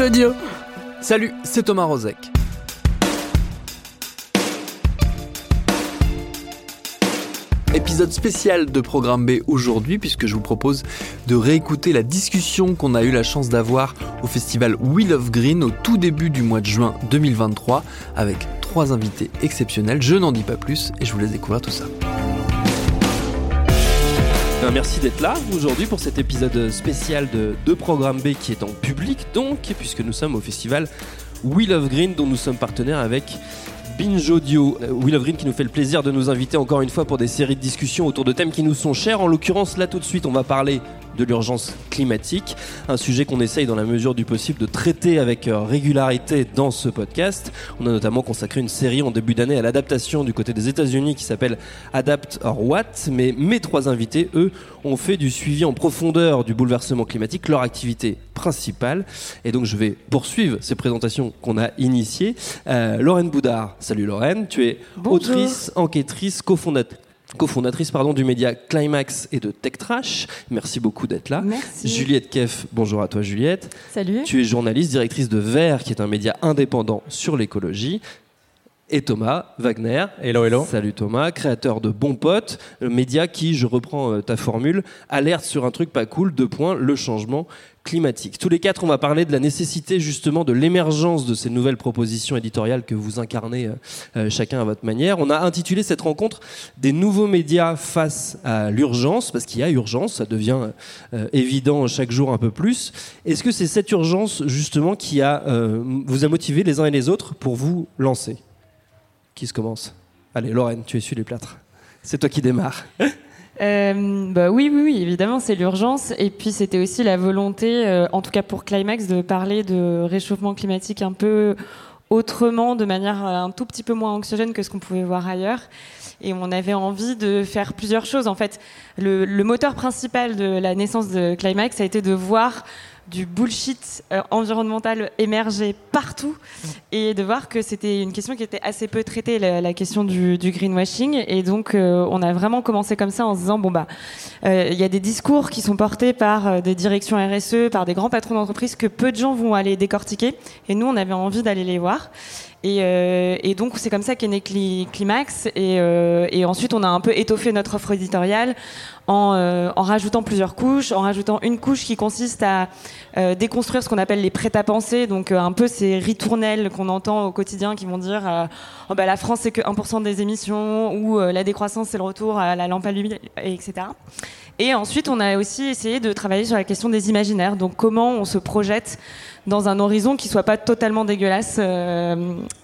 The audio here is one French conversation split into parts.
Audio. Salut, c'est Thomas Rozek. Épisode spécial de Programme B aujourd'hui puisque je vous propose de réécouter la discussion qu'on a eu la chance d'avoir au festival Wheel of Green au tout début du mois de juin 2023 avec trois invités exceptionnels. Je n'en dis pas plus et je vous laisse découvrir tout ça. Ben, merci d'être là aujourd'hui pour cet épisode spécial de, Programme B qui est en public donc puisque nous sommes au festival Wheel of Green dont nous sommes partenaires avec Binge Audio. Euh, Will of Green qui nous fait le plaisir de nous inviter encore une fois pour des séries de discussions autour de thèmes qui nous sont chers. En l'occurrence, là tout de suite, on va parler de l'urgence climatique, un sujet qu'on essaye dans la mesure du possible de traiter avec euh, régularité dans ce podcast. On a notamment consacré une série en début d'année à l'adaptation du côté des États-Unis qui s'appelle Adapt or What, mais mes trois invités, eux, ont fait du suivi en profondeur du bouleversement climatique, leur activité principale. Et donc je vais poursuivre ces présentations qu'on a initiées. Euh, Lorraine Boudard, salut Lorraine, tu es autrice, enquêtrice, cofondatrice cofondatrice pardon, du média Climax et de Tech Trash. Merci beaucoup d'être là. Merci. Juliette Keff, bonjour à toi Juliette. Salut. Tu es journaliste, directrice de Vert, qui est un média indépendant sur l'écologie. Et Thomas Wagner. Hello, hello. Salut Thomas, créateur de Bon Pote, le média qui, je reprends euh, ta formule, alerte sur un truc pas cool, deux points, le changement climatique. Tous les quatre, on va parler de la nécessité justement de l'émergence de ces nouvelles propositions éditoriales que vous incarnez euh, euh, chacun à votre manière. On a intitulé cette rencontre des nouveaux médias face à l'urgence, parce qu'il y a urgence, ça devient euh, évident chaque jour un peu plus. Est-ce que c'est cette urgence justement qui a, vous a motivé les uns et les autres pour vous lancer? Qui se commence Allez, Lorraine, tu essuies les plâtres. C'est toi qui démarre. Euh, bah oui, oui, oui, évidemment, c'est l'urgence. Et puis, c'était aussi la volonté, euh, en tout cas pour Climax, de parler de réchauffement climatique un peu autrement, de manière euh, un tout petit peu moins anxiogène que ce qu'on pouvait voir ailleurs. Et on avait envie de faire plusieurs choses. En fait, le, le moteur principal de la naissance de Climax a été de voir du bullshit euh, environnemental émerger partout et de voir que c'était une question qui était assez peu traitée, la, question du, greenwashing. Et donc, euh, on a vraiment commencé comme ça en se disant bon bah, euh, il y a des discours qui sont portés par des directions RSE, par des grands patrons d'entreprise que peu de gens vont aller décortiquer. Et nous, on avait envie d'aller les voir. Et, donc c'est comme ça qu'est né Climax. Et, et, ensuite on a un peu étoffé notre offre éditoriale euh, en, rajoutant plusieurs couches, en rajoutant une couche qui consiste à euh, déconstruire ce qu'on appelle les prêts-à-penser, donc euh, un peu ces ritournelles qu'on entend au quotidien qui vont dire oh bah, la France c'est que 1% des émissions ou la décroissance c'est le retour à la lampe à l'huile, etc. Et ensuite on a aussi essayé de travailler sur la question des imaginaires, donc comment on se projette dans un horizon qui soit pas totalement dégueulasse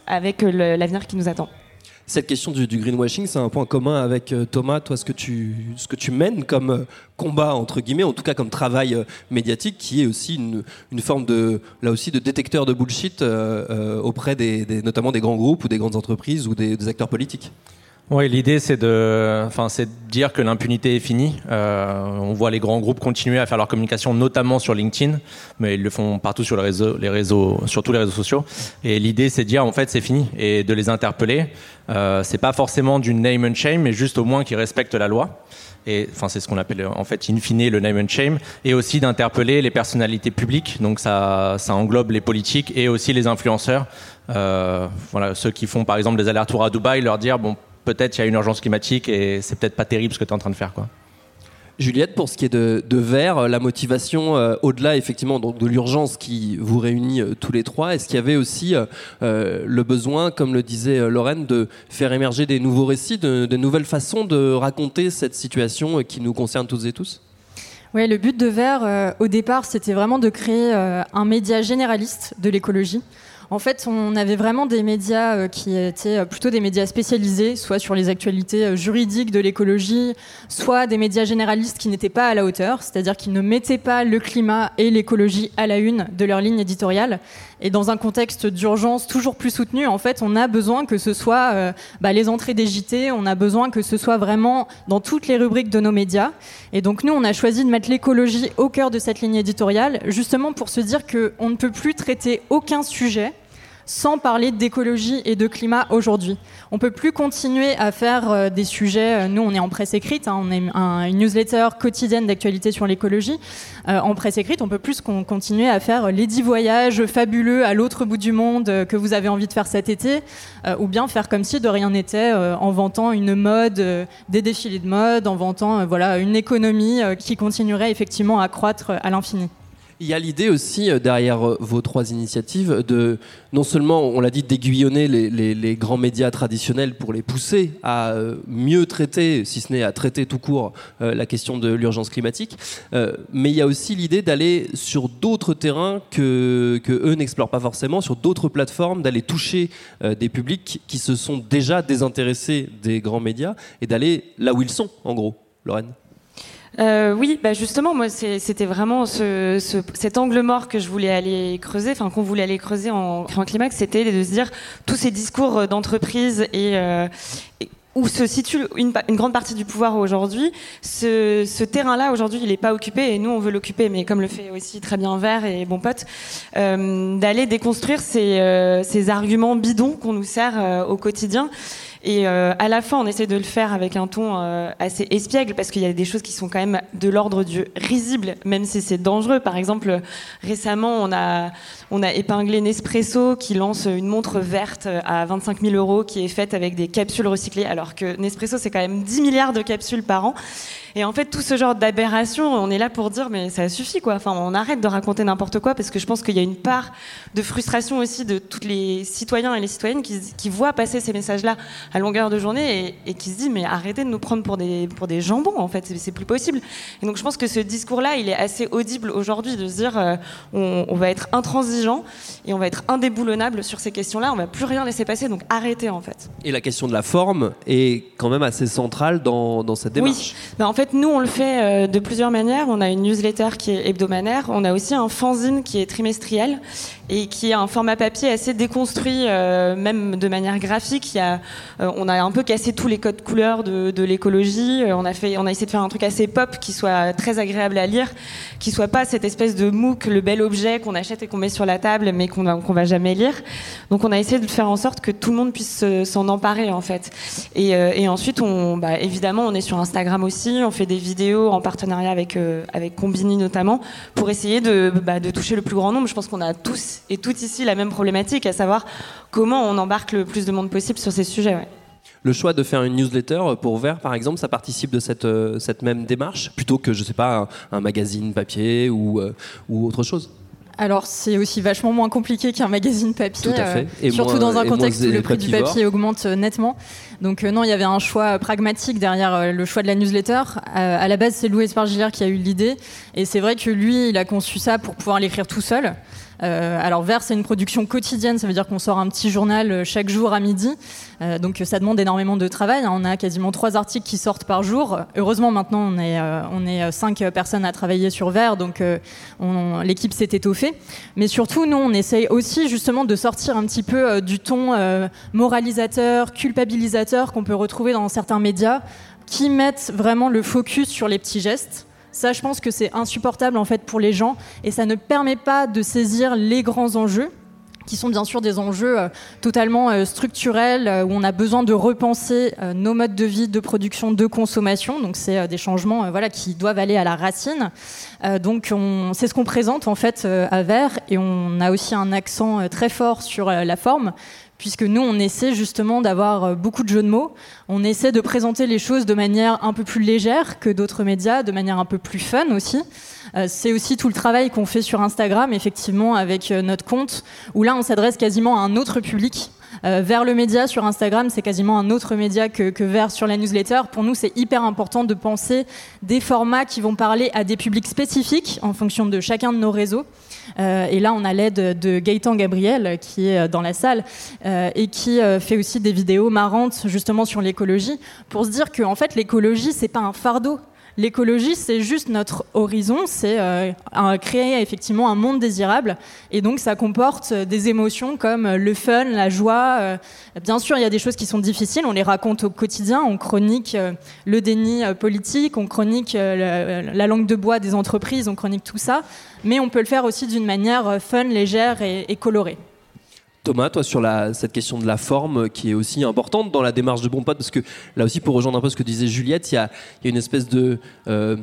avec l'avenir qui nous attend. Cette question du, greenwashing, c'est un point commun avec euh, Thomas. Toi, ce que tu, ce que tu mènes comme euh, combat entre guillemets, en tout cas comme travail euh, médiatique, qui est aussi une, une, forme de, là aussi, de détecteur de bullshit auprès des, notamment des grands groupes ou des grandes entreprises ou des acteurs politiques. Oui, l'idée c'est de, enfin, c'est de dire que l'impunité est finie. Euh, on voit les grands groupes continuer à faire leur communication, notamment sur LinkedIn, mais ils le font partout sur les réseaux, sur tous les réseaux sociaux. Et l'idée c'est de dire en fait c'est fini et de les interpeller. Euh, c'est pas forcément du name and shame, mais juste au moins qu'ils respectent la loi. Et enfin, c'est ce qu'on appelle en fait in fine le name and shame, et aussi d'interpeller les personnalités publiques. Donc ça, ça englobe les politiques et aussi les influenceurs. Euh, voilà, ceux qui font par exemple des allers-retours à Dubaï, leur dire bon peut-être il y a une urgence climatique et c'est peut-être pas terrible ce que tu es en train de faire. Quoi. Juliette, pour ce qui est de, de Vert, la motivation euh, au-delà effectivement donc, de l'urgence qui vous réunit euh, tous les trois, est-ce qu'il y avait aussi euh, le besoin, comme le disait Lorraine, de faire émerger des nouveaux récits, de, de nouvelles façons de raconter cette situation qui nous concerne tous et tous? Oui, le but de Vert, au départ, c'était vraiment de créer un média généraliste de l'écologie. En fait, on avait vraiment des médias euh, qui étaient euh, plutôt des médias spécialisés, soit sur les actualités euh, juridiques de l'écologie, soit des médias généralistes qui n'étaient pas à la hauteur, c'est-à-dire qu'ils ne mettaient pas le climat et l'écologie à la une de leur ligne éditoriale. Et dans un contexte d'urgence toujours plus soutenu, en fait, on a besoin que ce soit bah, les entrées des JT, on a besoin que ce soit vraiment dans toutes les rubriques de nos médias. Et donc nous, on a choisi de mettre l'écologie au cœur de cette ligne éditoriale, justement pour se dire qu'on ne peut plus traiter aucun sujet sans parler d'écologie et de climat aujourd'hui. On peut plus continuer à faire euh, des sujets. Euh, nous, on est en presse écrite, hein, on est une newsletter quotidienne d'actualité sur l'écologie. Euh, en presse écrite, on peut plus continuer à faire les dix voyages fabuleux à l'autre bout du monde que vous avez envie de faire cet été, ou bien faire comme si de rien n'était en vantant une mode, des défilés de mode, en vantant voilà une économie qui continuerait effectivement à croître à l'infini. Il y a l'idée aussi euh, derrière euh, vos trois initiatives de non seulement, on l'a dit, d'aiguillonner les, grands médias traditionnels pour les pousser à euh, mieux traiter, si ce n'est à traiter tout court, la question de l'urgence climatique, mais il y a aussi l'idée d'aller sur d'autres terrains que, eux n'explorent pas forcément, sur d'autres plateformes, d'aller toucher des publics qui se sont déjà désintéressés des grands médias et d'aller là où ils sont, en gros. Lorraine euh, oui, bah justement, moi, c'était vraiment ce, cet angle mort que je voulais aller creuser, enfin qu'on voulait aller creuser en, climax, c'était de se dire tous ces discours d'entreprise et, euh, où se situe une, grande partie du pouvoir aujourd'hui. Ce, terrain-là, aujourd'hui, il n'est pas occupé et nous, on veut l'occuper, mais comme le fait aussi très bien Vert et Bon Pote, euh, d'aller déconstruire ces, euh, arguments bidons qu'on nous sert euh, au quotidien et euh, à la fin, on essaie de le faire avec un ton euh, assez espiègle parce qu'il y a des choses qui sont quand même de l'ordre du risible, même si c'est dangereux. Par exemple, récemment, on a, on a épinglé Nespresso qui lance une montre verte à 25 000 euros qui est faite avec des capsules recyclées, alors que Nespresso, c'est quand même 10 milliards de capsules par an. Et en fait, tout ce genre d'aberration, on est là pour dire, mais ça suffit, quoi. Enfin, on arrête de raconter n'importe quoi parce que je pense qu'il y a une part de frustration aussi de tous les citoyens et les citoyennes qui, voient passer ces messages-là à longueur de journée et, qui se disent, mais arrêtez de nous prendre pour des, pour des jambons, en fait, c'est plus possible. Et donc, je pense que ce discours-là, il est assez audible aujourd'hui de se dire, euh, on, on, va être intransigeant et on va être indéboulonnable sur ces questions-là, on va plus rien laisser passer, donc arrêtez, en fait. Et la question de la forme est quand même assez centrale dans, dans cette démarche. Oui, ben, en fait, nous, on le fait euh, de plusieurs manières. On a une newsletter qui est hebdomadaire. On a aussi un fanzine qui est trimestriel et qui est un format papier assez déconstruit, euh, même de manière graphique. Euh, on a un peu cassé tous les codes couleurs de, l'écologie. on a fait, on a essayé de faire un truc assez pop qui soit très agréable à lire, qui soit pas cette espèce de MOOC, le bel objet qu'on achète et qu'on met sur la table, mais qu'on qu'on va jamais lire. Donc, on a essayé de faire en sorte que tout le monde puisse s'en emparer en fait. Et, ensuite, bah, évidemment, on est sur Instagram aussi. On fait des vidéos en partenariat avec, euh, avec Combini notamment, pour essayer de, bah, de toucher le plus grand nombre. Je pense qu'on a tous et toutes ici la même problématique, à savoir comment on embarque le plus de monde possible sur ces sujets. le choix de faire une newsletter pour Vert, par exemple, ça participe de cette, euh, cette même démarche, plutôt que, je sais pas, un, magazine papier ou, euh, ou autre chose? Alors c'est aussi vachement moins compliqué qu'un magazine papier, et surtout dans un contexte où le prix du papier augmente nettement. Donc euh, non, il y avait un choix pragmatique derrière euh, le choix de la newsletter. Euh, à la base, c'est Louis Espargilière qui a eu l'idée, et c'est vrai que lui, il a conçu ça pour pouvoir l'écrire tout seul. Euh, alors Vert, c'est une production quotidienne, ça veut dire qu'on sort un petit journal euh, chaque jour à midi. Euh, donc ça demande énormément de travail. Hein. On a quasiment trois articles qui sortent par jour. Heureusement, maintenant, on est, on est cinq personnes à travailler sur Vert, donc l'équipe s'est étoffée. Mais surtout, nous, on essaye aussi justement de sortir un petit peu du ton moralisateur, culpabilisateur qu'on peut retrouver dans certains médias qui mettent vraiment le focus sur les petits gestes. Ça, je pense que c'est insupportable en fait pour les gens et ça ne permet pas de saisir les grands enjeux qui sont bien sûr des enjeux euh, totalement euh, structurels euh, où on a besoin de repenser nos modes de vie, de production, de consommation. Donc c'est des changements voilà qui doivent aller à la racine. donc c'est ce qu'on présente en fait à Vert et on a aussi un accent très fort sur la forme puisque nous, on essaie justement d'avoir euh, beaucoup de jeux de mots. On essaie de présenter les choses de manière un peu plus légère que d'autres médias, de manière un peu plus fun aussi. Euh, c'est aussi tout le travail qu'on fait sur Instagram, effectivement, avec euh, notre compte, où là, on s'adresse quasiment à un autre public. Vers le média sur Instagram, c'est quasiment un autre média que, vers sur la newsletter. Pour nous, c'est hyper important de penser des formats qui vont parler à des publics spécifiques en fonction de chacun de nos réseaux. Euh, et là, on a l'aide de Gaëtan Gabriel, qui est euh, dans la salle, euh, et qui fait aussi des vidéos marrantes justement sur l'écologie, pour se dire que en fait, l'écologie, c'est pas un fardeau. L'écologie, c'est juste notre horizon, c'est créer effectivement un monde désirable. Et donc, ça comporte des émotions comme le fun, la joie. bien sûr, il y a des choses qui sont difficiles, on les raconte au quotidien, on chronique le déni politique, on chronique la langue de bois des entreprises, on chronique tout ça mais on peut le faire aussi d'une manière euh, fun, légère et, colorée. Thomas, toi, sur cette question de la forme qui est aussi importante dans la démarche de Bon Pote, parce que là aussi, pour rejoindre un peu ce que disait Juliette, il y a, une espèce de euh,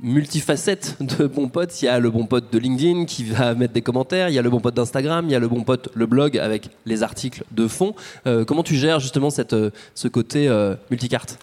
multifacette de Bon Pote. Il y a le Bon Pote de LinkedIn qui va mettre des commentaires, il y a le Bon Pote d'Instagram, il y a le Bon Pote, le blog avec les articles de fond. Euh, comment tu gères justement euh, ce côté multicarte?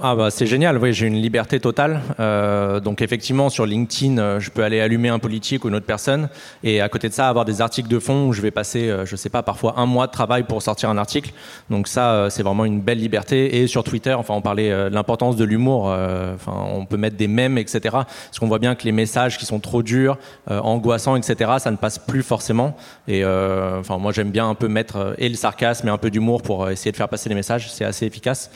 Ah bah c'est génial, oui, j'ai une liberté totale. Euh, donc effectivement sur LinkedIn, euh, je peux aller allumer un politique ou une autre personne, et à côté de ça avoir des articles de fond où je vais passer, euh, je sais pas, parfois un mois de travail pour sortir un article. Donc ça, euh, c'est vraiment une belle liberté. Et sur Twitter, enfin on parlait de l'importance de l'humour. Enfin on peut mettre des mèmes, etc. Parce qu'on voit bien que les messages qui sont trop durs, angoissants, etc. Ça ne passe plus forcément. Et enfin moi j'aime bien un peu mettre et le sarcasme et un peu d'humour pour essayer de faire passer les messages. C'est assez efficace.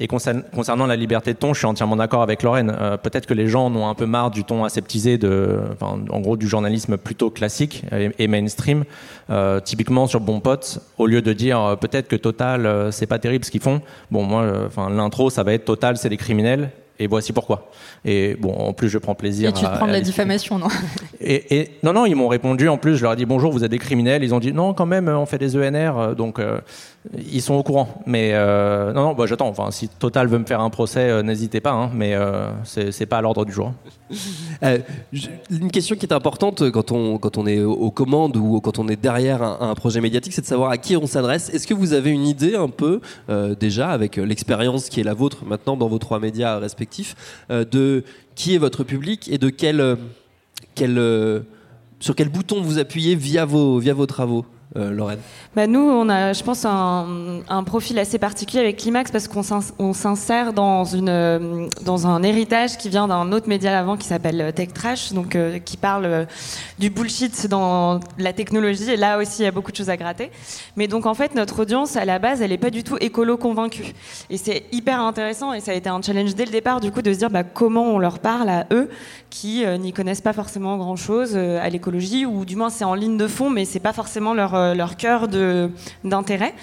Et concern- concernant la liberté de ton, je suis entièrement d'accord avec Lorraine. Euh, Peut-être que les gens en ont un peu marre du ton aseptisé, de, enfin, en gros du journalisme plutôt classique et, et mainstream. Euh, typiquement sur Bon Pote, au lieu de dire euh, peut-être que Total, c'est pas terrible ce qu'ils font. Bon, moi, enfin l'intro, ça va être Total, c'est des criminels. Et voici pourquoi. Et bon, en plus, je prends plaisir. Et tu te à- prends de la diffamation, non? Et, et- non, non, ils m'ont répondu. En plus, je leur ai dit bonjour, vous êtes des criminels. Ils ont dit non, quand même, on fait des ENR, donc ils sont au courant. Mais euh, non, non, bah, j'attends. Enfin, si Total veut me faire un procès, euh, n'hésitez pas. hein, mais euh, c'est pas à l'ordre du jour. Euh, une question qui est importante quand on, quand on est aux commandes ou quand on est derrière un, un projet médiatique, c'est de savoir à qui on s'adresse. Est-ce que vous avez une idée un peu, déjà, avec l'expérience qui est la vôtre maintenant dans vos trois médias respectifs, de qui est votre public et de quel, quel, sur quel bouton vous appuyez via vos, via vos travaux? Euh, Lorraine Bah nous, on a, je pense, un, profil assez particulier avec Climax parce qu'on s'ins- on s'insère dans, euh, dans un héritage qui vient d'un autre média avant qui s'appelle euh, Tech Trash, donc qui parle du bullshit dans la technologie. Et là aussi, il y a beaucoup de choses à gratter. Mais donc, en fait, notre audience, à la base, elle n'est pas du tout écolo convaincue. Et c'est hyper intéressant et ça a été un challenge dès le départ, du coup, de se dire bah, comment on leur parle à eux qui n'y connaissent pas forcément grand-chose à l'écologie, ou du moins c'est en ligne de fond, mais c'est pas forcément leur, euh, leur cœur d'intérêt.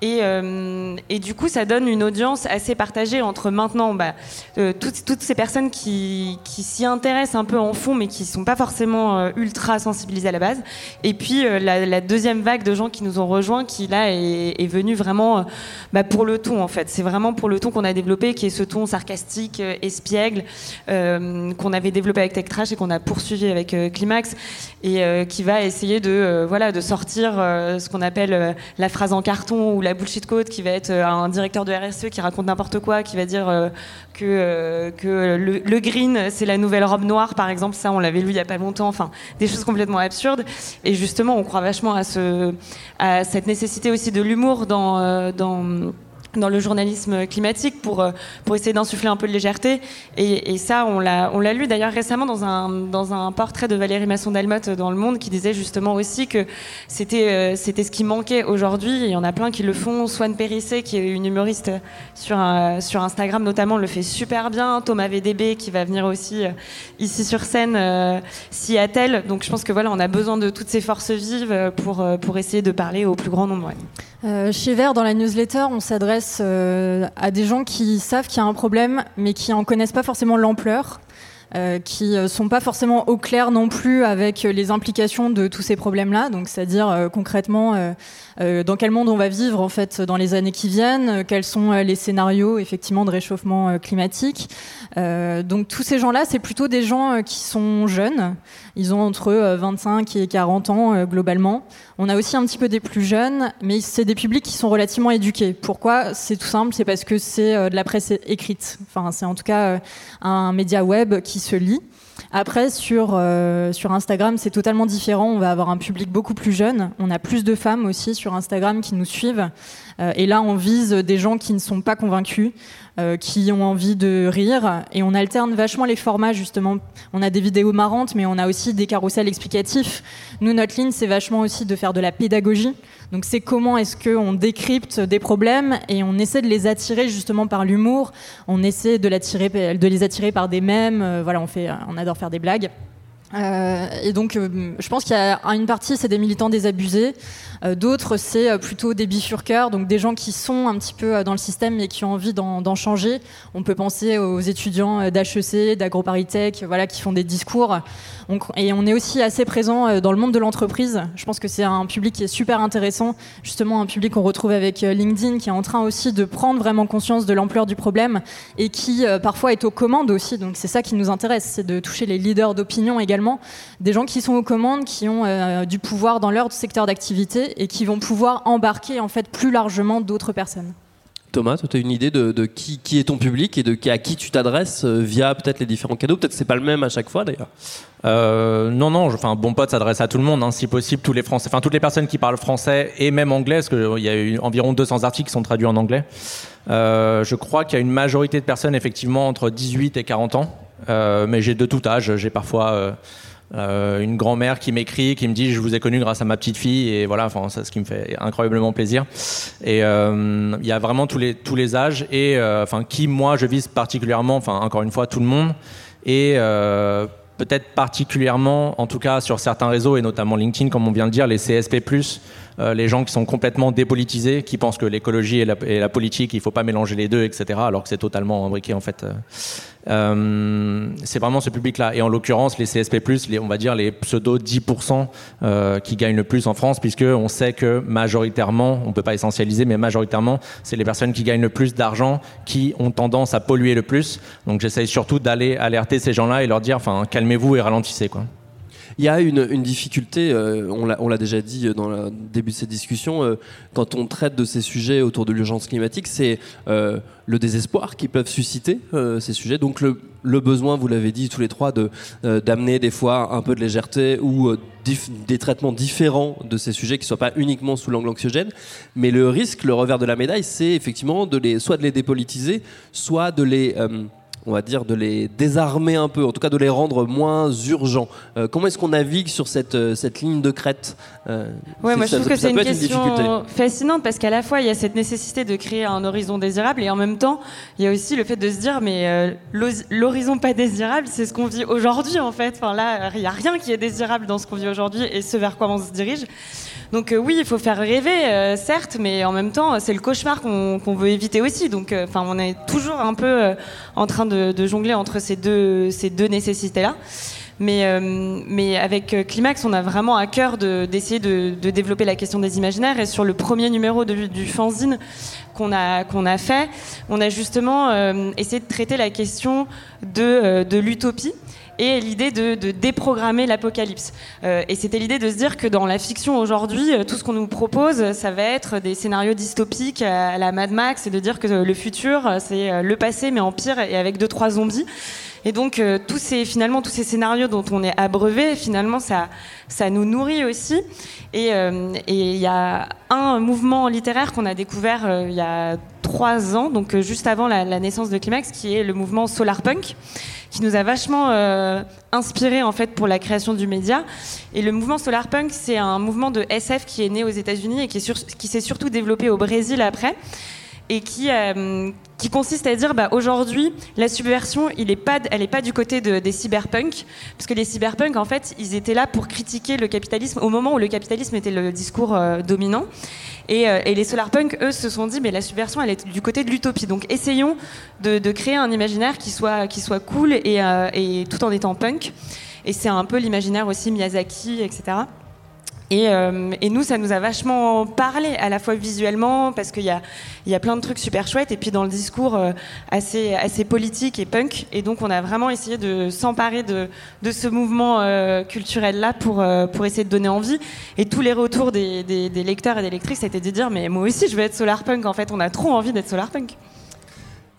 Et, euh, et du coup, ça donne une audience assez partagée entre maintenant bah, euh, toutes, ces personnes qui, s'y intéressent un peu en fond, mais qui sont pas forcément euh, ultra sensibilisées à la base. Et puis la, deuxième vague de gens qui nous ont rejoints, qui là est, est venue vraiment bah, pour le ton en fait. C'est vraiment pour le ton qu'on a développé, qui est ce ton sarcastique, espiègle, qu'on avait développé avec Tech Trash et qu'on a poursuivi avec Climax, et qui va essayer de voilà de sortir ce qu'on appelle la phrase en carton ou bullshit quote, qui va être euh, un directeur de RSE qui raconte n'importe quoi, qui va dire euh, que euh, que le, green c'est la nouvelle robe noire par exemple. Ça, on l'avait lu il y a pas longtemps. Enfin, des choses complètement absurdes. Et justement, on croit vachement à ce à cette nécessité aussi de l'humour dans dans le journalisme climatique pour, euh, pour essayer d'insuffler un peu de légèreté. Et, ça, on l'a, lu d'ailleurs récemment dans un, dans un portrait de Valérie Masson-Delmotte dans Le Monde qui disait justement aussi que c'était, euh, c'était ce qui manquait aujourd'hui. Il y en a plein qui le font. Swan Périssé, qui est une humoriste sur, sur Instagram notamment, le fait super bien. Thomas VDB qui va venir aussi euh, ici sur scène s'y attelle. Donc je pense que voilà, on a besoin de toutes ces forces vives pour, pour essayer de parler au plus grand nombre. Euh, chez Vert, dans la newsletter, on s'adresse euh, à des gens qui savent qu'il y a un problème, mais qui en connaissent pas forcément l'ampleur, euh, qui euh, sont pas forcément au clair non plus avec les implications de tous ces problèmes-là. Donc, c'est-à-dire euh, concrètement dans quel monde on va vivre en fait dans les années qui viennent, euh, quels sont euh, les scénarios effectivement de réchauffement euh, climatique? Euh, donc tous ces gens-là, c'est plutôt des gens euh, qui sont jeunes. Ils ont entre euh, 25 et 40 ans euh, globalement. On a aussi un petit peu des plus jeunes, mais c'est des publics qui sont relativement éduqués. Pourquoi? C'est tout simple, c'est parce que c'est euh, de la presse écrite. Enfin, c'est en tout cas euh, un média web qui se lit. Après, sur, euh, sur Instagram, c'est totalement différent. On va avoir un public beaucoup plus jeune. On a plus de femmes aussi sur Instagram qui nous suivent. Euh, et là, on vise des gens qui ne sont pas convaincus, euh, qui ont envie de rire. Et on alterne vachement les formats, justement. On a des vidéos marrantes, mais on a aussi des carousels explicatifs. Nous, notre ligne, c'est vachement aussi de faire de la pédagogie. Donc, c'est comment est-ce qu'on décrypte des problèmes et on essaie de les attirer justement par l'humour. On essaie de, les attirer par des mèmes. Euh, voilà, on, fait, on adore faire des blagues. et donc, je pense qu'il y a une partie, c'est des militants désabusés. Euh, d'autres, c'est euh, plutôt des bifurqueurs, donc des gens qui sont un petit peu euh, dans le système mais qui ont envie d'en changer. On peut penser aux étudiants d'HEC, d'AgroParisTech, voilà, qui font des discours. Et on est aussi assez présent dans le monde de l'entreprise. Je pense que c'est un public qui est super intéressant, justement un public qu'on retrouve avec LinkedIn, qui est en train aussi de prendre vraiment conscience de l'ampleur du problème et qui parfois est aux commandes aussi. Donc c'est ça qui nous intéresse, c'est de toucher les leaders d'opinion également, des gens qui sont aux commandes, qui ont du pouvoir dans leur secteur d'activité et qui vont pouvoir embarquer en fait plus largement d'autres personnes. Thomas, tu as une idée de, qui, qui, est ton public et de à qui tu t'adresses euh, via peut-être les différents cadeaux? Peut-être c'est pas le même à chaque fois d'ailleurs. Euh, non, non, enfin, Bon Pote s'adresse à tout le monde, hein, si possible, tous les Français, enfin toutes les personnes qui parlent français et même anglais, parce qu'il y a eu environ 200 articles qui sont traduits en anglais. Euh, je crois qu'il y a une majorité de personnes effectivement entre 18 et 40 ans, mais j'ai de tout âge. J'ai parfois euh, une grand-mère qui m'écrit, qui me dit je vous ai connu grâce à ma petite fille et voilà, enfin ça, ce qui me fait incroyablement plaisir. Et euh, il y a vraiment tous les tous les âges et euh, qui moi je vise particulièrement, enfin encore une fois tout le monde et peut-être particulièrement, en tout cas sur certains réseaux et notamment LinkedIn, comme on vient de dire, les CSP+, euh, les gens qui sont complètement dépolitisés, qui pensent que l'écologie et la, politique, il ne faut pas mélanger les deux, etc., alors que c'est totalement imbriqué en fait. Euh, c'est vraiment ce public-là. Et en l'occurrence, les CSP+, les, on va dire les pseudo 10% euh, qui gagnent le plus en France, puisque on sait que majoritairement, on peut pas essentialiser, mais majoritairement, c'est les personnes qui gagnent le plus d'argent qui ont tendance à polluer le plus. Donc j'essaye surtout d'aller alerter ces gens-là et leur dire, enfin, calmez-vous et ralentissez, quoi. Il y a une, difficulté, euh, on l'a déjà dit dans le début de cette discussion, euh, quand on traite de ces sujets autour de l'urgence climatique, c'est euh, le désespoir qu'ils peuvent susciter, ces sujets. Donc le, besoin, vous l'avez dit tous les trois, d'amener des fois un peu de légèreté ou des traitements différents de ces sujets qui ne soient pas uniquement sous l'angle anxiogène. Mais le risque, le revers de la médaille, c'est effectivement soit de les dépolitiser, soit de les on va dire, de les désarmer un peu, en tout cas de les rendre moins urgents. Euh, comment est-ce qu'on navigue sur cette, euh, cette ligne de crête euh, Ouais, moi je trouve que c'est une question fascinante parce qu'à la fois il y a cette nécessité de créer un horizon désirable et en même temps il y a aussi le fait de se dire mais l'horizon pas désirable c'est ce qu'on vit aujourd'hui en fait. Enfin là il n'y a rien qui est désirable dans ce qu'on vit aujourd'hui et ce vers quoi on se dirige. Donc oui, il faut faire rêver, certes, mais en même temps, c'est le cauchemar qu'on veut éviter aussi. Donc, enfin, on est toujours un peu en train de de, jongler entre ces deux, ces deux nécessités-là. Mais, euh, mais avec euh, Climax, on a vraiment à cœur d'essayer de, développer la question des imaginaires. Et sur le premier numéro du fanzine qu'on a, a fait, on a justement euh, essayé de traiter la question de, de l'utopie et l'idée de, déprogrammer l'apocalypse. et c'était l'idée de se dire que dans la fiction aujourd'hui, tout ce qu'on nous propose, ça va être des scénarios dystopiques à la Mad Max et de dire que le futur, c'est le passé mais en pire et avec deux trois zombies. Et donc, euh, tous ces, finalement, tous ces scénarios dont on est abreuvé, finalement, ça, ça nous nourrit aussi. Et euh, il y a un mouvement littéraire qu'on a découvert euh, il y a trois ans, donc juste avant la, naissance de Climax, qui est le mouvement Solarpunk, qui nous a vachement inspiré en fait pour la création du média. Et le mouvement Solarpunk, c'est un mouvement de SF qui est né aux États-Unis et qui, qui s'est surtout développé au Brésil après et qui, euh, qui consiste à dire bah, aujourd'hui, la subversion, il est pas, elle n'est pas du côté de, des cyberpunks, parce que les cyberpunks, en fait, ils étaient là pour critiquer le capitalisme au moment où le capitalisme était le discours euh, dominant. Et, euh, et, les solarpunks, eux, se sont dit, mais la subversion, elle est du côté de l'utopie. Donc essayons de, de, créer un imaginaire qui soit, qui soit cool et, et tout en étant punk. Et c'est un peu l'imaginaire aussi Miyazaki, etc. Euh, et, nous, ça nous a vachement parlé, à la fois visuellement, parce qu'il y a, y a plein de trucs super chouettes, et puis dans le discours euh, assez, assez politique et punk. Et donc, on a vraiment essayé de s'emparer de, de ce mouvement euh, culturel-là pour, pour essayer de donner envie. Et tous les retours des, des, des lecteurs et des lectrices, c'était de dire Mais moi aussi, je veux être solar punk. En fait, on a trop envie d'être solar punk.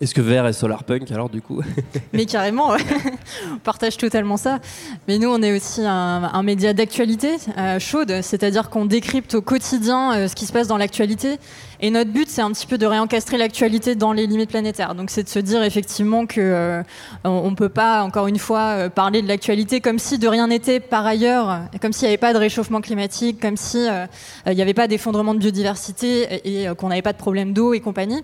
Est-ce que Vert est solarpunk alors du coup Mais carrément, on partage totalement ça. Mais nous, on est aussi un, média d'actualité euh, chaude, c'est-à-dire qu'on décrypte au quotidien euh, ce qui se passe dans l'actualité et notre but, c'est un petit peu de réencastrer l'actualité dans les limites planétaires. Donc, c'est de se dire effectivement que euh, on, peut pas, encore une fois, euh, parler de l'actualité comme si de rien n'était par ailleurs, comme s'il n'y avait pas de réchauffement climatique, comme si euh, il n'y avait pas d'effondrement de biodiversité et, qu'on n'avait pas de problème d'eau et compagnie.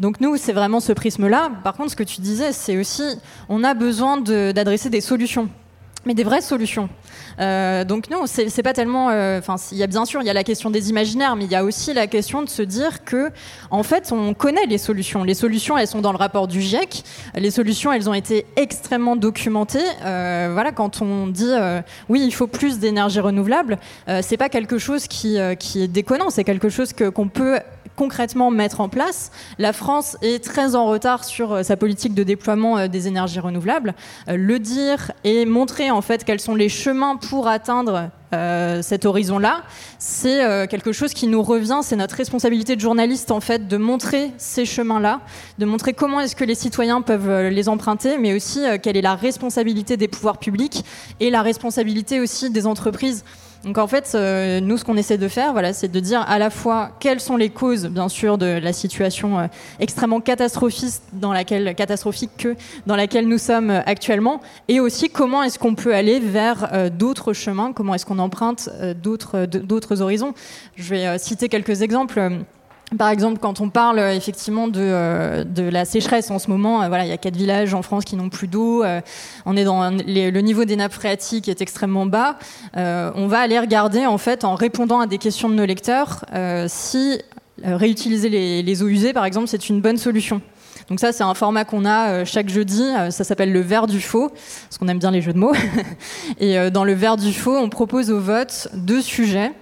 Donc, nous, c'est vraiment ce prisme-là. Par contre, ce que tu disais, c'est aussi, on a besoin d'adresser des solutions mais des vraies solutions. Euh, donc non, c'est pas tellement. Euh, enfin, il y a bien sûr, il y a la question des imaginaires, mais il y a aussi la question de se dire que, en fait, on connaît les solutions. Les solutions, elles sont dans le rapport du GIEC. Les solutions, elles ont été extrêmement documentées. Euh, voilà, quand on dit oui, il faut plus d'énergie renouvelable, c'est pas quelque chose qui est déconnant. C'est quelque chose qu'on peut concrètement mettre en place. La France est très en retard sur sa politique de déploiement des énergies renouvelables. le dire et montrer en fait quels sont les chemins pour atteindre euh, cet horizon-là, c'est euh, quelque chose qui nous revient, c'est notre responsabilité de journaliste en fait de montrer ces chemins-là, de montrer comment est-ce que les citoyens peuvent euh, les emprunter, mais aussi quelle est la responsabilité des pouvoirs publics et la responsabilité aussi des entreprises. Donc en fait, euh, nous, ce qu'on essaie de faire, voilà, c'est de dire à la fois quelles sont les causes, bien sûr, de la situation euh, extrêmement catastrophique dans laquelle, catastrophique que dans laquelle nous sommes euh, actuellement, et aussi comment est-ce qu'on peut aller vers d'autres chemins, comment est-ce qu'on emprunte d'autres horizons. Je vais citer quelques exemples. Par exemple, quand on parle euh, effectivement de, euh, de, la sécheresse en ce moment, euh, voilà, il y a quatre villages en France qui n'ont plus d'eau. on est dans le niveau des nappes phréatiques est extrêmement bas. on va aller regarder en fait en répondant à des questions de nos lecteurs si réutiliser les, les, eaux usées, par exemple, c'est une bonne solution. Donc ça, c'est un format qu'on a chaque jeudi. ça s'appelle le verre du faux, parce qu'on aime bien les jeux de mots. Et dans le verre du faux, on propose au vote deux sujets.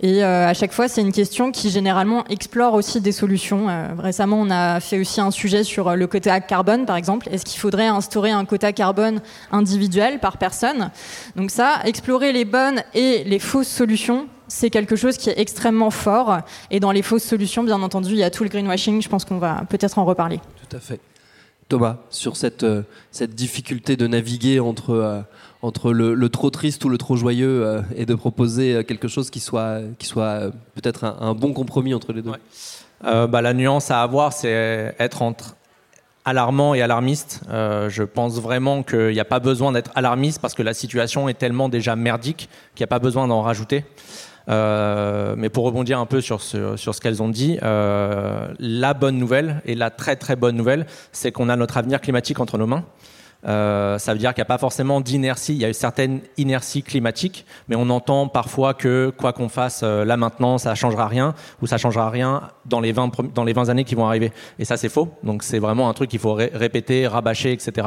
Et euh, à chaque fois, c'est une question qui généralement explore aussi des solutions. Euh, récemment, on a fait aussi un sujet sur euh, le quota carbone, par exemple. Est-ce qu'il faudrait instaurer un quota carbone individuel par personne? Donc ça, explorer les bonnes et les fausses solutions, c'est quelque chose qui est extrêmement fort. Et dans les fausses solutions, bien entendu, il y a tout le greenwashing. Je pense qu'on va peut-être en reparler. Tout à fait. Thomas, sur cette, cette difficulté de naviguer entre entre le, trop triste ou le trop joyeux euh, et de proposer euh, quelque chose qui soit, euh, peut-être un, bon compromis entre les deux bah, La nuance à avoir, c'est être entre alarmant et alarmiste. je pense vraiment qu'il n'y a pas besoin d'être alarmiste parce que la situation est tellement déjà merdique qu'il n'y a pas besoin d'en rajouter. mais pour rebondir un peu sur ce qu'elles ont dit, la bonne nouvelle et la très très bonne nouvelle, c'est qu'on a notre avenir climatique entre nos mains. Euh, ça veut dire qu'il n'y a pas forcément d'inertie. Il y a une certaine inertie climatique, mais on entend parfois que quoi qu'on fasse euh, là maintenant, ça ne changera rien ou ça ne changera rien dans les 20, dans les 20 années qui vont arriver. Et ça, c'est faux. Donc c'est vraiment un truc qu'il faut répéter, rabâcher, etc.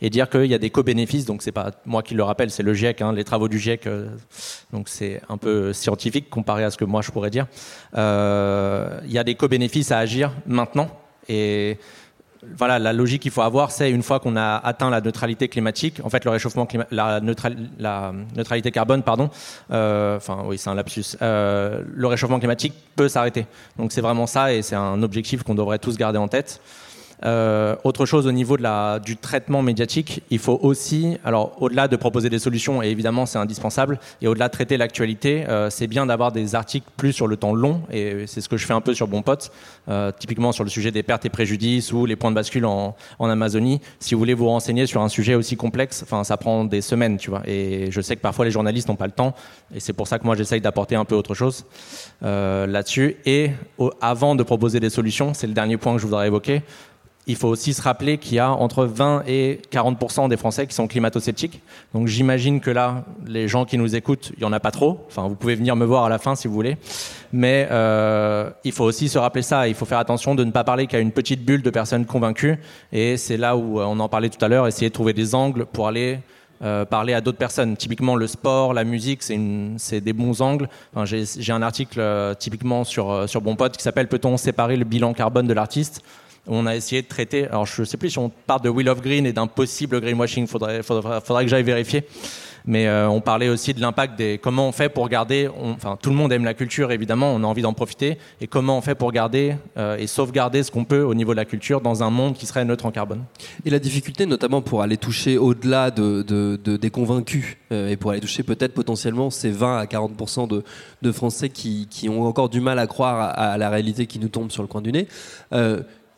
Et dire qu'il y a des co-bénéfices. Donc c'est pas moi qui le rappelle, c'est le GIEC, hein, les travaux du GIEC. Euh, donc c'est un peu scientifique comparé à ce que moi je pourrais dire. Il y a des co-bénéfices à agir maintenant. Et voilà, la logique qu'il faut avoir, c'est une fois qu'on a atteint la neutralité climatique, en fait, le réchauffement la, neutralité carbone, pardon, euh, enfin, oui, c'est un lapsus, euh, le réchauffement climatique peut s'arrêter. Donc, c'est vraiment ça et c'est un objectif qu'on devrait tous garder en tête. Euh, autre chose au niveau du traitement médiatique, il faut aussi, alors au-delà de proposer des solutions, et évidemment c'est indispensable, et au-delà de traiter l'actualité, euh, c'est bien d'avoir des articles plus sur le temps long, et c'est ce que je fais un peu sur Bon Pote, euh, typiquement sur le sujet des pertes et préjudices ou les points de bascule en, en Amazonie. Si vous voulez vous renseigner sur un sujet aussi complexe, enfin ça prend des semaines, tu vois, et je sais que parfois les journalistes n'ont pas le temps, et c'est pour ça que moi j'essaye d'apporter un peu autre chose là-dessus. Et avant de proposer des solutions, c'est le dernier point que je voudrais évoquer, il faut aussi se rappeler qu'il y a entre 20 et 40% des Français qui sont climato-sceptiques. Donc j'imagine que là, les gens qui nous écoutent, il n'y en a pas trop. Enfin, vous pouvez venir me voir à la fin si vous voulez. Mais euh, il faut aussi se rappeler ça. Il faut faire attention de ne pas parler qu'à une petite bulle de personnes convaincues. Et c'est là où euh, on en parlait tout à l'heure, essayer de trouver des angles pour aller euh, parler à d'autres personnes. Typiquement, le sport, la musique, c'est des bons angles. Enfin, J'ai un article typiquement sur, sur Bon Pote qui s'appelle Peut-on séparer le bilan carbone de l'artiste? On a essayé de traiter. Alors, je ne sais plus si on parle de Will of Green et d'un possible greenwashing, faudrait, faudrait, que j'aille vérifier. Mais euh, on parlait aussi de l'impact des. Comment on fait pour garder. enfin, tout le monde aime la culture, évidemment, on a envie d'en profiter. Et comment on fait pour garder euh, et sauvegarder ce qu'on peut au niveau de la culture dans un monde qui serait neutre en carbone. Et la difficulté, notamment pour aller toucher au-delà de, des convaincus euh, et pour aller toucher peut-être potentiellement ces 20 à 40 de, de Français qui, qui, ont encore du mal à croire à, à, la réalité qui nous tombe sur le coin du nez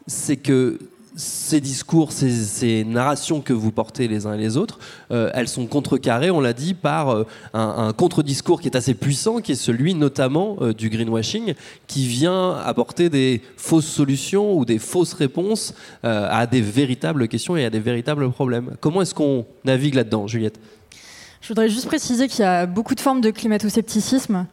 c'est que ces discours, ces, narrations que vous portez les uns et les autres, euh, elles sont contrecarrées, on l'a dit, par euh, un, contre-discours qui est assez puissant, qui est celui notamment euh, du greenwashing, qui vient apporter des fausses solutions ou des fausses réponses à des véritables questions et à des véritables problèmes. Comment est-ce qu'on navigue là-dedans, Juliette? Je voudrais juste préciser qu'il y a beaucoup de formes de climato-scepticisme.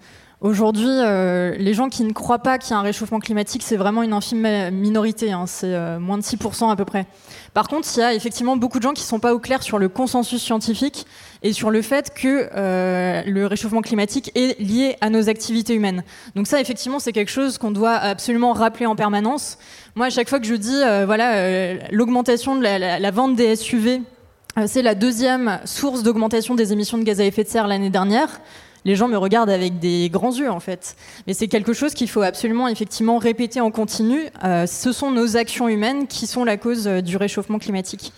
Aujourd'hui, euh, les gens qui ne croient pas qu'il y a un réchauffement climatique, c'est vraiment une infime minorité, hein, c'est euh, moins de 6% à peu près. Par contre, il y a effectivement beaucoup de gens qui ne sont pas au clair sur le consensus scientifique et sur le fait que euh, le réchauffement climatique est lié à nos activités humaines. Donc ça, effectivement, c'est quelque chose qu'on doit absolument rappeler en permanence. Moi, à chaque fois que je dis, voilà, l'augmentation de la, la, vente des SUV, c'est la deuxième source d'augmentation des émissions de gaz à effet de serre l'année dernière les gens me regardent avec des grands yeux en fait. Mais c'est quelque chose qu'il faut absolument effectivement répéter en continu. Euh, ce sont nos actions humaines qui sont la cause euh, du réchauffement climatique.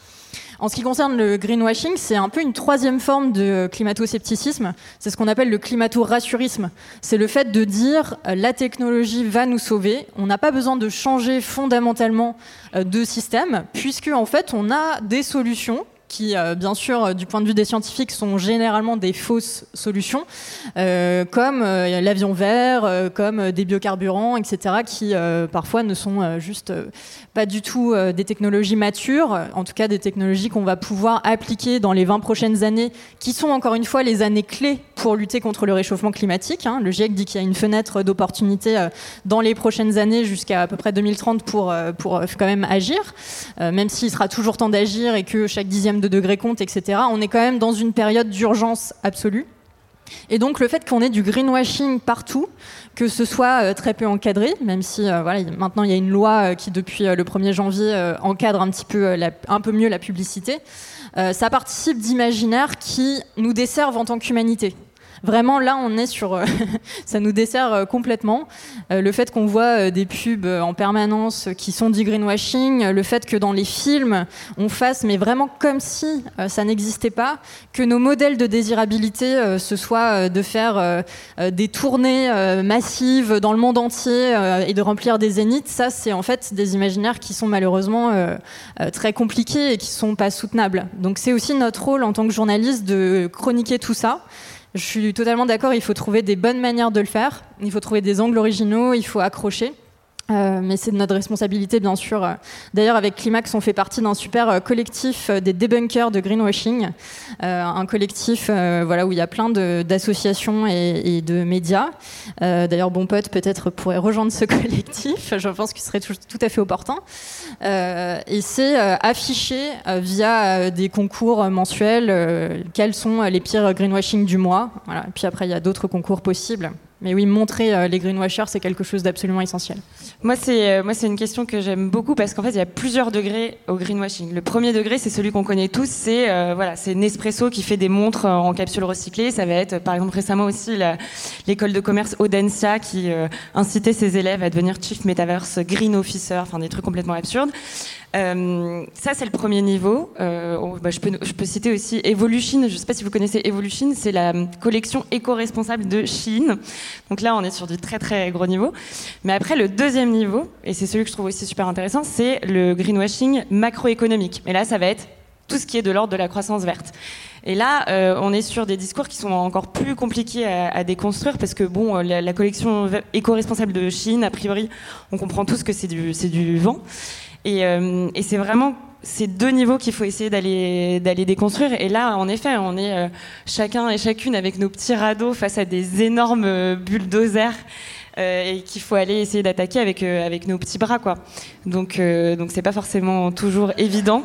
En ce qui concerne le greenwashing, c'est un peu une troisième forme de climato-scepticisme. C'est ce qu'on appelle le climato-rassurisme. C'est le fait de dire euh, la technologie va nous sauver. On n'a pas besoin de changer fondamentalement de système, puisque en fait on a des solutions qui, euh, bien sûr, euh, du point de vue des scientifiques, sont généralement des fausses solutions, euh, comme l'avion vert, comme des biocarburants, etc., qui parfois ne sont juste pas du tout des technologies matures, en tout cas des technologies qu'on va pouvoir appliquer dans les 20 prochaines années, qui sont encore une fois les années clés pour lutter contre le réchauffement climatique. Hein. Le GIEC dit qu'il y a une fenêtre d'opportunité dans les prochaines années jusqu'à à peu près 2030 pour, pour quand même agir, même s'il sera toujours temps d'agir et que chaque dixième de degré compte, etc. On est quand même dans une période d'urgence absolue. Et donc le fait qu'on ait du greenwashing partout, que ce soit euh, très peu encadré, même si euh, voilà, maintenant il y a une loi euh, qui depuis le 1er janvier encadre un petit peu, un peu mieux la publicité, ça participe d'imaginaires qui nous desservent en tant qu'humanité. Vraiment, là, on est sur. Euh, ça nous dessert euh, complètement. Euh, le fait qu'on voit des pubs en permanence qui sont du greenwashing, le fait que dans les films, on fasse, mais vraiment comme si ça n'existait pas, que nos modèles de désirabilité, ce soit de faire des tournées massives dans le monde entier et de remplir des zéniths, ça, c'est en fait des imaginaires qui sont malheureusement très compliqués et qui sont pas soutenables. Donc, c'est aussi notre rôle en tant que journaliste de chroniquer tout ça. Je suis totalement d'accord, il faut trouver des bonnes manières de le faire, il faut trouver des angles originaux, il faut accrocher. Euh, mais c'est de notre responsabilité, bien sûr. D'ailleurs, avec Climax, on fait partie d'un super euh, collectif euh, des débunkers de greenwashing, un collectif où il y a plein d'associations et, de médias. D'ailleurs, Bon Pote peut-être pourrait rejoindre ce collectif, je pense qu'il serait tout, à fait opportun. et c'est affiché via des concours mensuels quels sont les pires greenwashing du mois. Voilà. puis après, il y a d'autres concours possibles. Mais oui, montrer euh, les greenwashers, c'est quelque chose d'absolument essentiel. Moi, c'est euh, moi, c'est une question que j'aime beaucoup parce qu'en fait, il y a plusieurs degrés au greenwashing. Le premier degré, c'est celui qu'on connaît tous, c'est euh, voilà, Nespresso qui fait des montres en capsule recyclée. Ça va être, par exemple, récemment aussi l'école de commerce Audencia qui incitait ses élèves à devenir chief metaverse green officer, enfin des trucs complètement absurdes. Euh, ça, c'est le premier niveau. Euh, bah, je, peux, citer aussi Evolution. Je ne sais pas si vous connaissez Evolution. C'est la collection éco-responsable de Chine. Donc là, on est sur du très très gros niveau. Mais après, le deuxième niveau, et c'est celui que je trouve aussi super intéressant, c'est le greenwashing macroéconomique. Et là, ça va être tout ce qui est de l'ordre de la croissance verte. Et là, euh, on est sur des discours qui sont encore plus compliqués à, déconstruire parce que bon, la, la collection éco-responsable de Chine, a priori, on comprend tous que c'est du, du vent. Euh, et, c'est vraiment ces deux niveaux qu'il faut essayer d'aller d'aller déconstruire. Et là, en effet, on est euh, chacun et chacune avec nos petits radeaux face à des énormes euh, bulldozers. et qu'il faut aller essayer d'attaquer avec avec nos petits bras quoi. Donc donc c'est pas forcément toujours évident,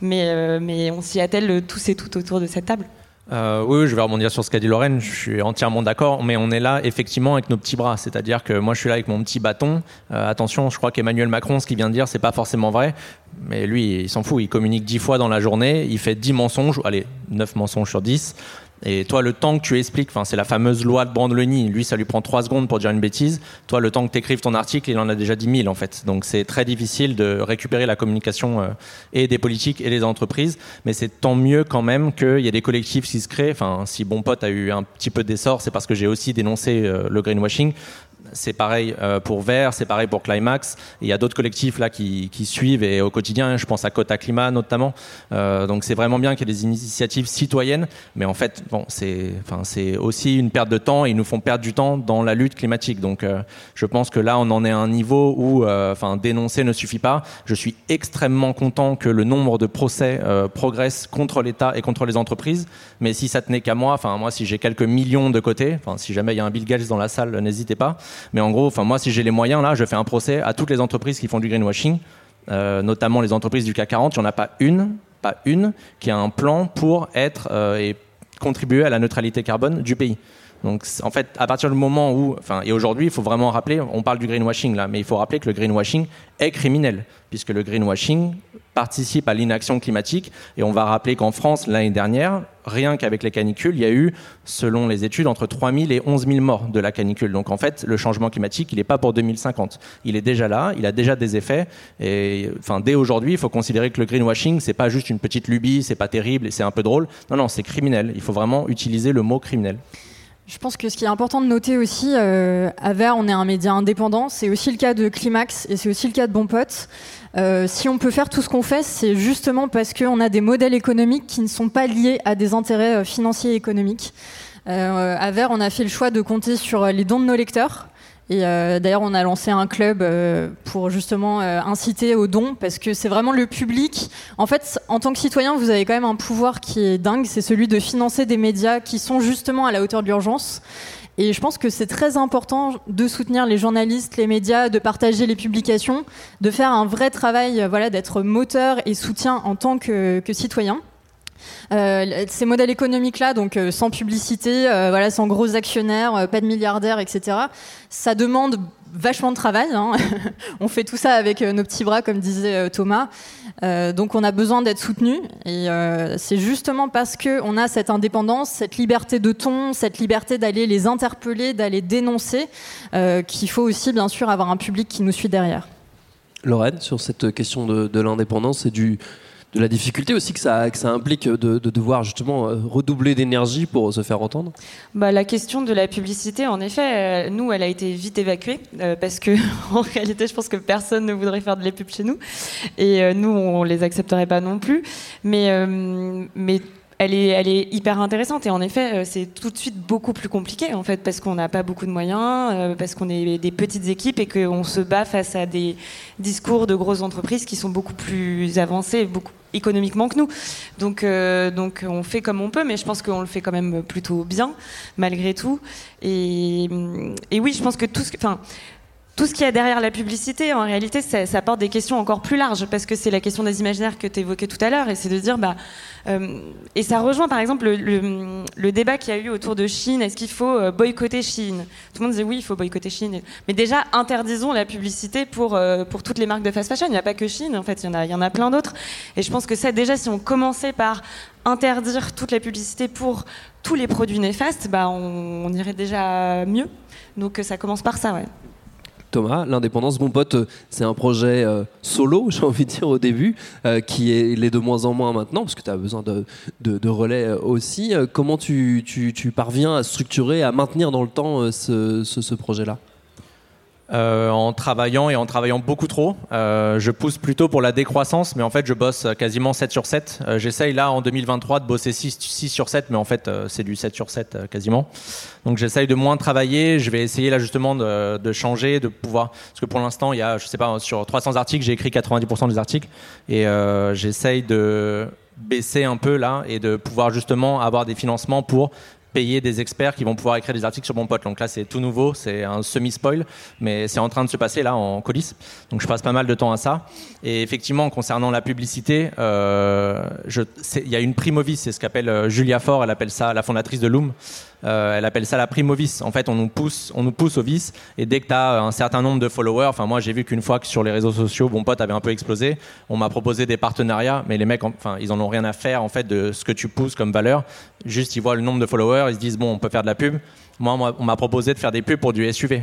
mais mais on s'y attelle tous et toutes autour de cette table. Euh, oui, je vais rebondir sur ce qu'a dit Lorraine. Je suis entièrement d'accord, mais on est là effectivement avec nos petits bras. C'est-à-dire que moi, je suis là avec mon petit bâton. Euh, attention, je crois qu'Emmanuel Macron, ce qu'il vient de dire, c'est pas forcément vrai. Mais lui, il s'en fout. Il communique dix fois dans la journée. Il fait dix mensonges. Allez, neuf mensonges sur dix. Et toi, le temps que tu expliques, c'est la fameuse loi de Brandolini. Lui, ça lui prend trois secondes pour dire une bêtise. Toi, le temps que tu écrives ton article, il en a déjà 10 000, en fait. Donc, c'est très difficile de récupérer la communication euh, et des politiques et des entreprises. Mais c'est tant mieux quand même qu'il y a des collectifs qui se créent. Enfin, si Bon Pote a eu un petit peu d'essor, c'est parce que j'ai aussi dénoncé euh, le greenwashing c'est pareil euh, pour Vert, c'est pareil pour Climax. Il y a d'autres collectifs là qui, suivent et au quotidien, je pense à Cota Climat notamment. Euh, donc c'est vraiment bien qu'il y ait des initiatives citoyennes, mais en fait, bon, c'est, aussi une perte de temps et ils nous font perdre du temps dans la lutte climatique. Donc euh, je pense que là, on en est à un niveau où, enfin, dénoncer ne suffit pas. Je suis extrêmement content que le nombre de procès progresse contre l'État et contre les entreprises, mais si ça tenait qu'à moi, enfin moi, si j'ai quelques millions de côté, enfin si jamais il y a un Bill Gates dans la salle, n'hésitez pas. Mais en gros, moi, si j'ai les moyens, là, je fais un procès à toutes les entreprises qui font du greenwashing, euh, notamment les entreprises du CAC 40. Il n'y en a pas une, pas une, qui a un plan pour être euh, et contribuer à la neutralité carbone du pays. Donc, en fait, à partir du moment où, et aujourd'hui, il faut vraiment rappeler, on parle du greenwashing là, mais il faut rappeler que le greenwashing est criminel, puisque le greenwashing participe à l'inaction climatique. Et on va rappeler qu'en France, l'année dernière, rien qu'avec les canicules, il y a eu, selon les études, entre 3 000 et 11 000 morts de la canicule. Donc en fait, le changement climatique, il n'est pas pour 2050. Il est déjà là, il a déjà des effets. Et enfin, dès aujourd'hui, il faut considérer que le greenwashing, c'est pas juste une petite lubie, c'est pas terrible et c'est un peu drôle. Non, non, c'est criminel. Il faut vraiment utiliser le mot criminel. Je pense que ce qui est important de noter aussi, euh, à Vert, on est un média indépendant. C'est aussi le cas de Climax et c'est aussi le cas de Bon Pote. Euh, si on peut faire tout ce qu'on fait, c'est justement parce qu'on a des modèles économiques qui ne sont pas liés à des intérêts euh, financiers et économiques. Euh, à Vert, on a fait le choix de compter sur les dons de nos lecteurs. Et euh, d'ailleurs, on a lancé un club euh, pour justement euh, inciter aux dons, parce que c'est vraiment le public. En fait, en tant que citoyen, vous avez quand même un pouvoir qui est dingue, c'est celui de financer des médias qui sont justement à la hauteur de l'urgence. Et je pense que c'est très important de soutenir les journalistes, les médias, de partager les publications, de faire un vrai travail, voilà, d'être moteur et soutien en tant que, que citoyen. Euh, ces modèles économiques-là, donc euh, sans publicité, euh, voilà, sans gros actionnaires, pas de milliardaires, etc., ça demande vachement de travail. Hein. on fait tout ça avec nos petits bras, comme disait Thomas. donc on a besoin d'être soutenu. Et c'est justement parce qu'on a cette indépendance, cette liberté de ton, cette liberté d'aller les interpeller, d'aller dénoncer, qu'il faut aussi bien sûr avoir un public qui nous suit derrière. Lorraine, sur cette question de, de l'indépendance et du, de la difficulté aussi que ça, que ça implique de, devoir justement euh, redoubler d'énergie pour se faire entendre? Bah, La question de la publicité, en effet, euh, nous, elle a été vite évacuée euh, parce que en réalité, je pense que personne ne voudrait faire de la pub chez nous et nous, on les accepterait pas non plus. Mais, mais elle est, elle est hyper intéressante et en effet, euh, c'est tout de suite beaucoup plus compliqué en fait parce qu'on n'a pas beaucoup de moyens, euh, parce qu'on est des petites équipes et qu'on se bat face à des discours de grosses entreprises qui sont beaucoup plus avancés, beaucoup économiquement que nous. Donc, euh, donc on fait comme on peut, mais je pense qu'on le fait quand même plutôt bien malgré tout. Et, et oui, je pense que tout ce, enfin tout ce qu'il y a derrière la publicité, en réalité, ça, porte des questions encore plus larges, parce que c'est la question des imaginaires que tu évoquais tout à l'heure, et c'est de dire, bah, euh, et ça rejoint par exemple le, débat qu'il y a eu autour de Chine, est-ce qu'il faut euh, boycotter Chine? Tout le monde disait oui, il faut boycotter Chine, mais déjà interdisons la publicité pour, euh, toutes les marques de fast fashion, il n'y a pas que Chine, en fait, il y en a, plein d'autres, et je pense que ça, déjà, si on commençait par interdire toute la publicité pour tous les produits néfastes, bah, on irait déjà mieux. Donc ça commence par ça, ouais. Thomas, l'indépendance, mon pote, c'est un projet euh, solo, j'ai envie de dire au début, euh, qui est de moins en moins maintenant, parce que tu as besoin de, relais euh, aussi. comment tu, parviens à structurer, à maintenir dans le temps ce, ce projet-là? Euh, en travaillant et en travaillant beaucoup trop. Euh, je pousse plutôt pour la décroissance, mais en fait, je bosse quasiment 7 sur 7. Euh, j'essaye là, en 2023, de bosser 6, 6 sur 7, mais en fait, c'est du 7 sur 7 quasiment. Donc, j'essaye de moins travailler. Je vais essayer là, justement, de, de changer, de pouvoir. Parce que pour l'instant, il y a, je sais pas, sur 300 articles, j'ai écrit 90% des articles. Et j'essaye de baisser un peu là et de pouvoir justement avoir des financements pour payer des experts qui vont pouvoir écrire des articles sur mon pote. Donc là, c'est tout nouveau, c'est un semi-spoil, mais c'est en train de se passer là en coulisses. Donc je passe pas mal de temps à ça. Et effectivement, concernant la publicité, euh, il y a une primovis, c'est ce qu'appelle euh, Julia Faure, elle appelle ça la fondatrice de Loom. Euh, elle appelle ça la prime au vice. En fait, on nous pousse, on nous pousse au vice. Et dès que tu as un certain nombre de followers, enfin moi j'ai vu qu'une fois que sur les réseaux sociaux, bon pote avait un peu explosé, on m'a proposé des partenariats, mais les mecs, enfin ils en ont rien à faire en fait de ce que tu pousses comme valeur. Juste ils voient le nombre de followers, ils se disent bon on peut faire de la pub. Moi on m'a proposé de faire des pubs pour du SUV.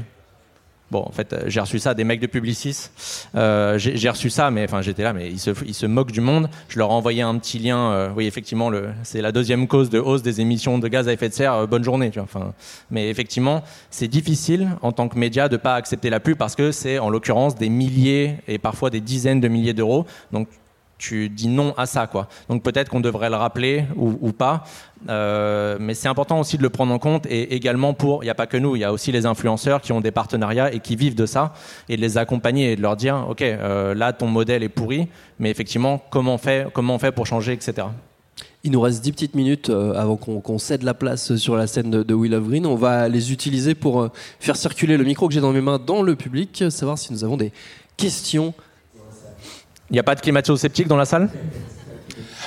Bon, en fait, j'ai reçu ça des mecs de Publicis. Euh, j'ai reçu ça, mais enfin, j'étais là, mais ils se, moquent du monde. Je leur ai envoyé un petit lien. euh, oui, effectivement, c'est la deuxième cause de hausse des émissions de gaz à effet de serre. euh, bonne journée, tu vois. Enfin, mais effectivement, c'est difficile en tant que média de pas accepter la pub parce que c'est en l'occurrence des milliers et parfois des dizaines de milliers d'euros. Donc tu dis non à ça, quoi. Donc peut-être qu'on devrait le rappeler ou, pas. Euh, mais c'est important aussi de le prendre en compte et également pour, il n'y a pas que nous, il y a aussi les influenceurs qui ont des partenariats et qui vivent de ça et de les accompagner et de leur dire, ok, euh, là ton modèle est pourri, mais effectivement comment on fait, comment fait pour changer, etc. Il nous reste 10 petites minutes euh, avant qu'on cède la place sur la scène de, de Will of Green. On va les utiliser pour faire circuler le micro que j'ai dans mes mains dans le public, savoir si nous avons des questions. Il n'y a pas de climato-sceptique dans la salle?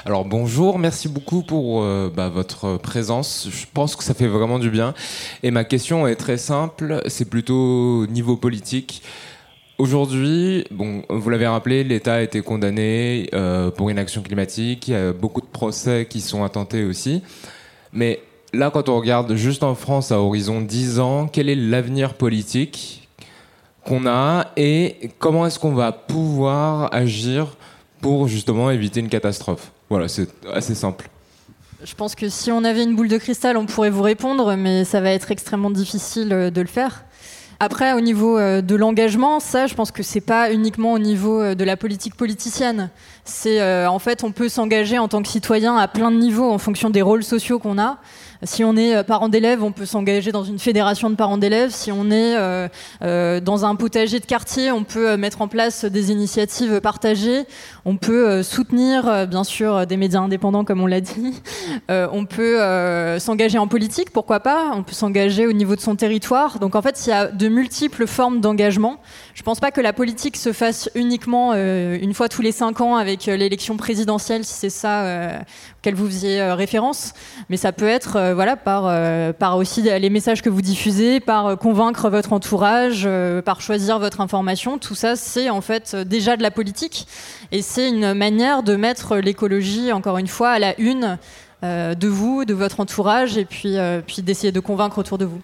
Alors bonjour, merci beaucoup pour euh, bah, votre présence. Je pense que ça fait vraiment du bien. Et ma question est très simple, c'est plutôt au niveau politique. Aujourd'hui, bon, vous l'avez rappelé, l'État a été condamné euh, pour inaction climatique. Il y a beaucoup de procès qui sont intentés aussi. Mais là, quand on regarde juste en France à horizon 10 ans, quel est l'avenir politique? Qu'on a et comment est-ce qu'on va pouvoir agir pour justement éviter une catastrophe Voilà, c'est assez simple. Je pense que si on avait une boule de cristal, on pourrait vous répondre, mais ça va être extrêmement difficile euh, de le faire. Après, au niveau euh, de l'engagement, ça, je pense que c'est pas uniquement au niveau euh, de la politique politicienne. C'est euh, en fait, on peut s'engager en tant que citoyen à plein de niveaux en fonction des rôles sociaux qu'on a. Si on est euh, parent d'élèves, on peut s'engager dans une fédération de parents d'élèves. Si on est euh, dans un potager de quartier, on peut mettre en place des initiatives partagées. On peut soutenir, bien sûr, des médias indépendants, comme on l'a dit. On peut s'engager en politique, pourquoi pas. On peut s'engager au niveau de son territoire. Donc en fait, il y a de multiples formes d'engagement. Je pense pas que la politique se fasse uniquement une fois tous les cinq ans avec euh, l'élection présidentielle, si c'est ça euh, auquel vous faisiez euh, référence. Mais ça peut être, euh, voilà, par, par aussi les messages que vous diffusez, par convaincre votre entourage, par choisir votre information. Tout ça, c'est en fait déjà de la politique. Et c'est une manière de mettre l'écologie, encore une fois, à la une de vous, de votre entourage, et puis, puis d'essayer de convaincre autour de vous.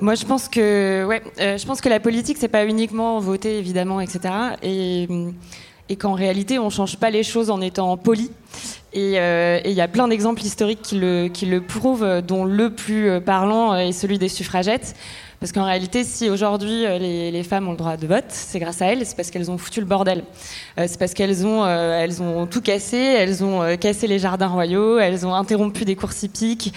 Moi, je pense que, ouais, je pense que la politique, c'est pas uniquement voter, évidemment, etc. Et, et qu'en réalité, on change pas les choses en étant poli. Et euh, et il y a plein d'exemples historiques qui le, qui le prouvent, dont le plus euh, parlant est celui des suffragettes. Parce qu'en réalité, si aujourd'hui euh, les, femmes ont le droit de vote, c'est grâce à elles, c'est parce qu'elles ont foutu le bordel. C'est parce qu'elles ont, elles ont tout cassé, elles ont cassé les jardins royaux, elles ont interrompu des courses hippiques.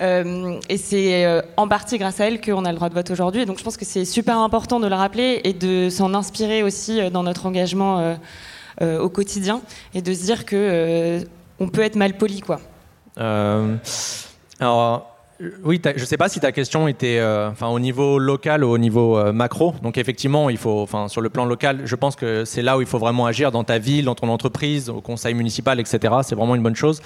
Et c'est en partie grâce à elles qu'on a le droit de vote aujourd'hui. Donc je pense que c'est super important de le rappeler et de s'en inspirer aussi dans notre engagement au quotidien et de se dire que euh, on peut être mal poli, quoi. Euh, alors, euh, oui, je ne sais pas si ta question était euh, enfin, au niveau local ou au niveau euh, macro. Donc, effectivement, il faut, enfin, sur le plan local, je pense que c'est là où il faut vraiment agir dans ta ville, dans ton entreprise, au conseil municipal, etc. C'est vraiment une bonne chose.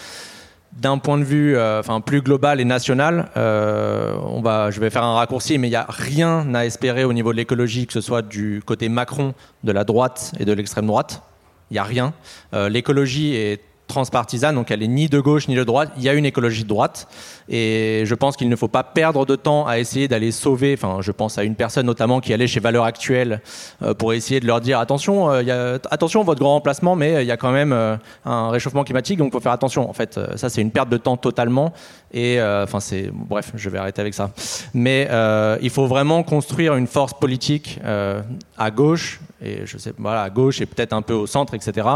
D'un point de vue euh, enfin, plus global et national, euh, on va, je vais faire un raccourci, mais il n'y a rien à espérer au niveau de l'écologie, que ce soit du côté Macron, de la droite et de l'extrême droite. Il n'y a rien. Euh, l'écologie est transpartisane, donc elle est ni de gauche ni de droite. Il y a une écologie de droite, et je pense qu'il ne faut pas perdre de temps à essayer d'aller sauver. Enfin, je pense à une personne notamment qui allait chez Valeurs Actuelles euh, pour essayer de leur dire attention, euh, attention votre grand remplacement, mais il y a quand même un réchauffement climatique, donc il faut faire attention. En fait, ça c'est une perte de temps totalement. Euh, enfin, c'est bref, je vais arrêter avec ça. Mais euh, il faut vraiment construire une force politique euh, à gauche et je sais voilà à gauche et peut-être un peu au centre, etc.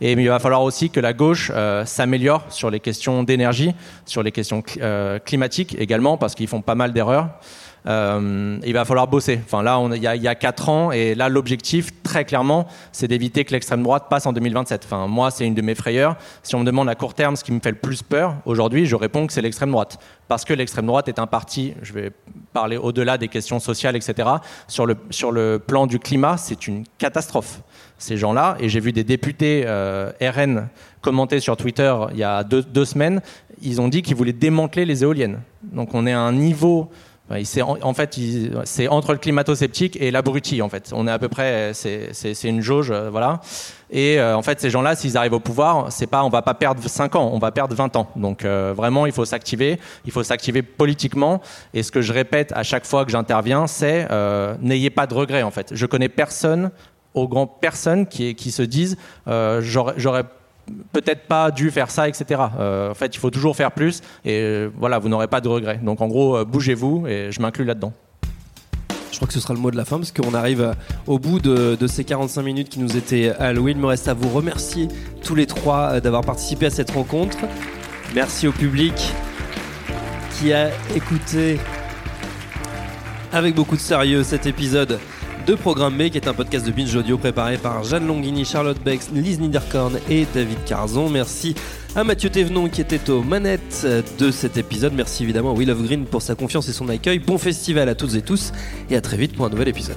Et il va falloir aussi que la gauche s'améliore sur les questions d'énergie, sur les questions cli- climatiques également parce qu'ils font pas mal d'erreurs. Euh, il va falloir bosser. Enfin là, il, y a, il y a quatre ans, et là l'objectif, très clairement, c'est d'éviter que l'extrême droite passe en 2027. Enfin moi, c'est une de mes frayeurs. Si on me demande à court terme ce qui me fait le plus peur aujourd'hui, je réponds que c'est l'extrême droite, parce que l'extrême droite est un parti. Je vais parler au-delà des questions sociales, etc. Sur le sur le plan du climat, c'est une catastrophe. Ces gens-là, et j'ai vu des députés euh, RN commenter sur Twitter il y a deux, deux semaines, ils ont dit qu'ils voulaient démanteler les éoliennes. Donc on est à un niveau En, fait, c'est entre le climato-sceptique et l'abruti en fait. On est à peu près, c'est une jauge, euh, voilà. Et euh, en fait, ces gens-là, s'ils arrivent au pouvoir, c'est pas, on va pas perdre 5 ans, on va perdre 20 ans. Donc euh, vraiment, il faut s'activer, il faut s'activer politiquement. Et ce que je répète à chaque fois que j'interviens, c'est n'ayez pas de regrets en fait. Je connais personne, aux grandes personnes qui, qui se disent, j'aurais peut-être pas dû faire ça, etc. Euh, en fait, il faut toujours faire plus et euh, voilà, vous n'aurez pas de regrets. Donc en gros, euh, bougez-vous et je m'inclus là-dedans. Je crois que ce sera le mot de la fin parce qu'on arrive au bout de, ces 45 minutes qui nous étaient allouées. Il me reste à vous remercier tous les trois d'avoir participé à cette rencontre. Merci au public qui a écouté avec beaucoup de sérieux cet épisode de Programme B, qui est un podcast de binge audio préparé par Jeanne Longini, Charlotte Bex, Lise Niederkorn et David Carzon. Merci à Mathieu Thévenon qui était aux manettes de cet épisode. Merci évidemment à Will of Green pour sa confiance et son accueil. Bon festival à toutes et tous et à très vite pour un nouvel épisode.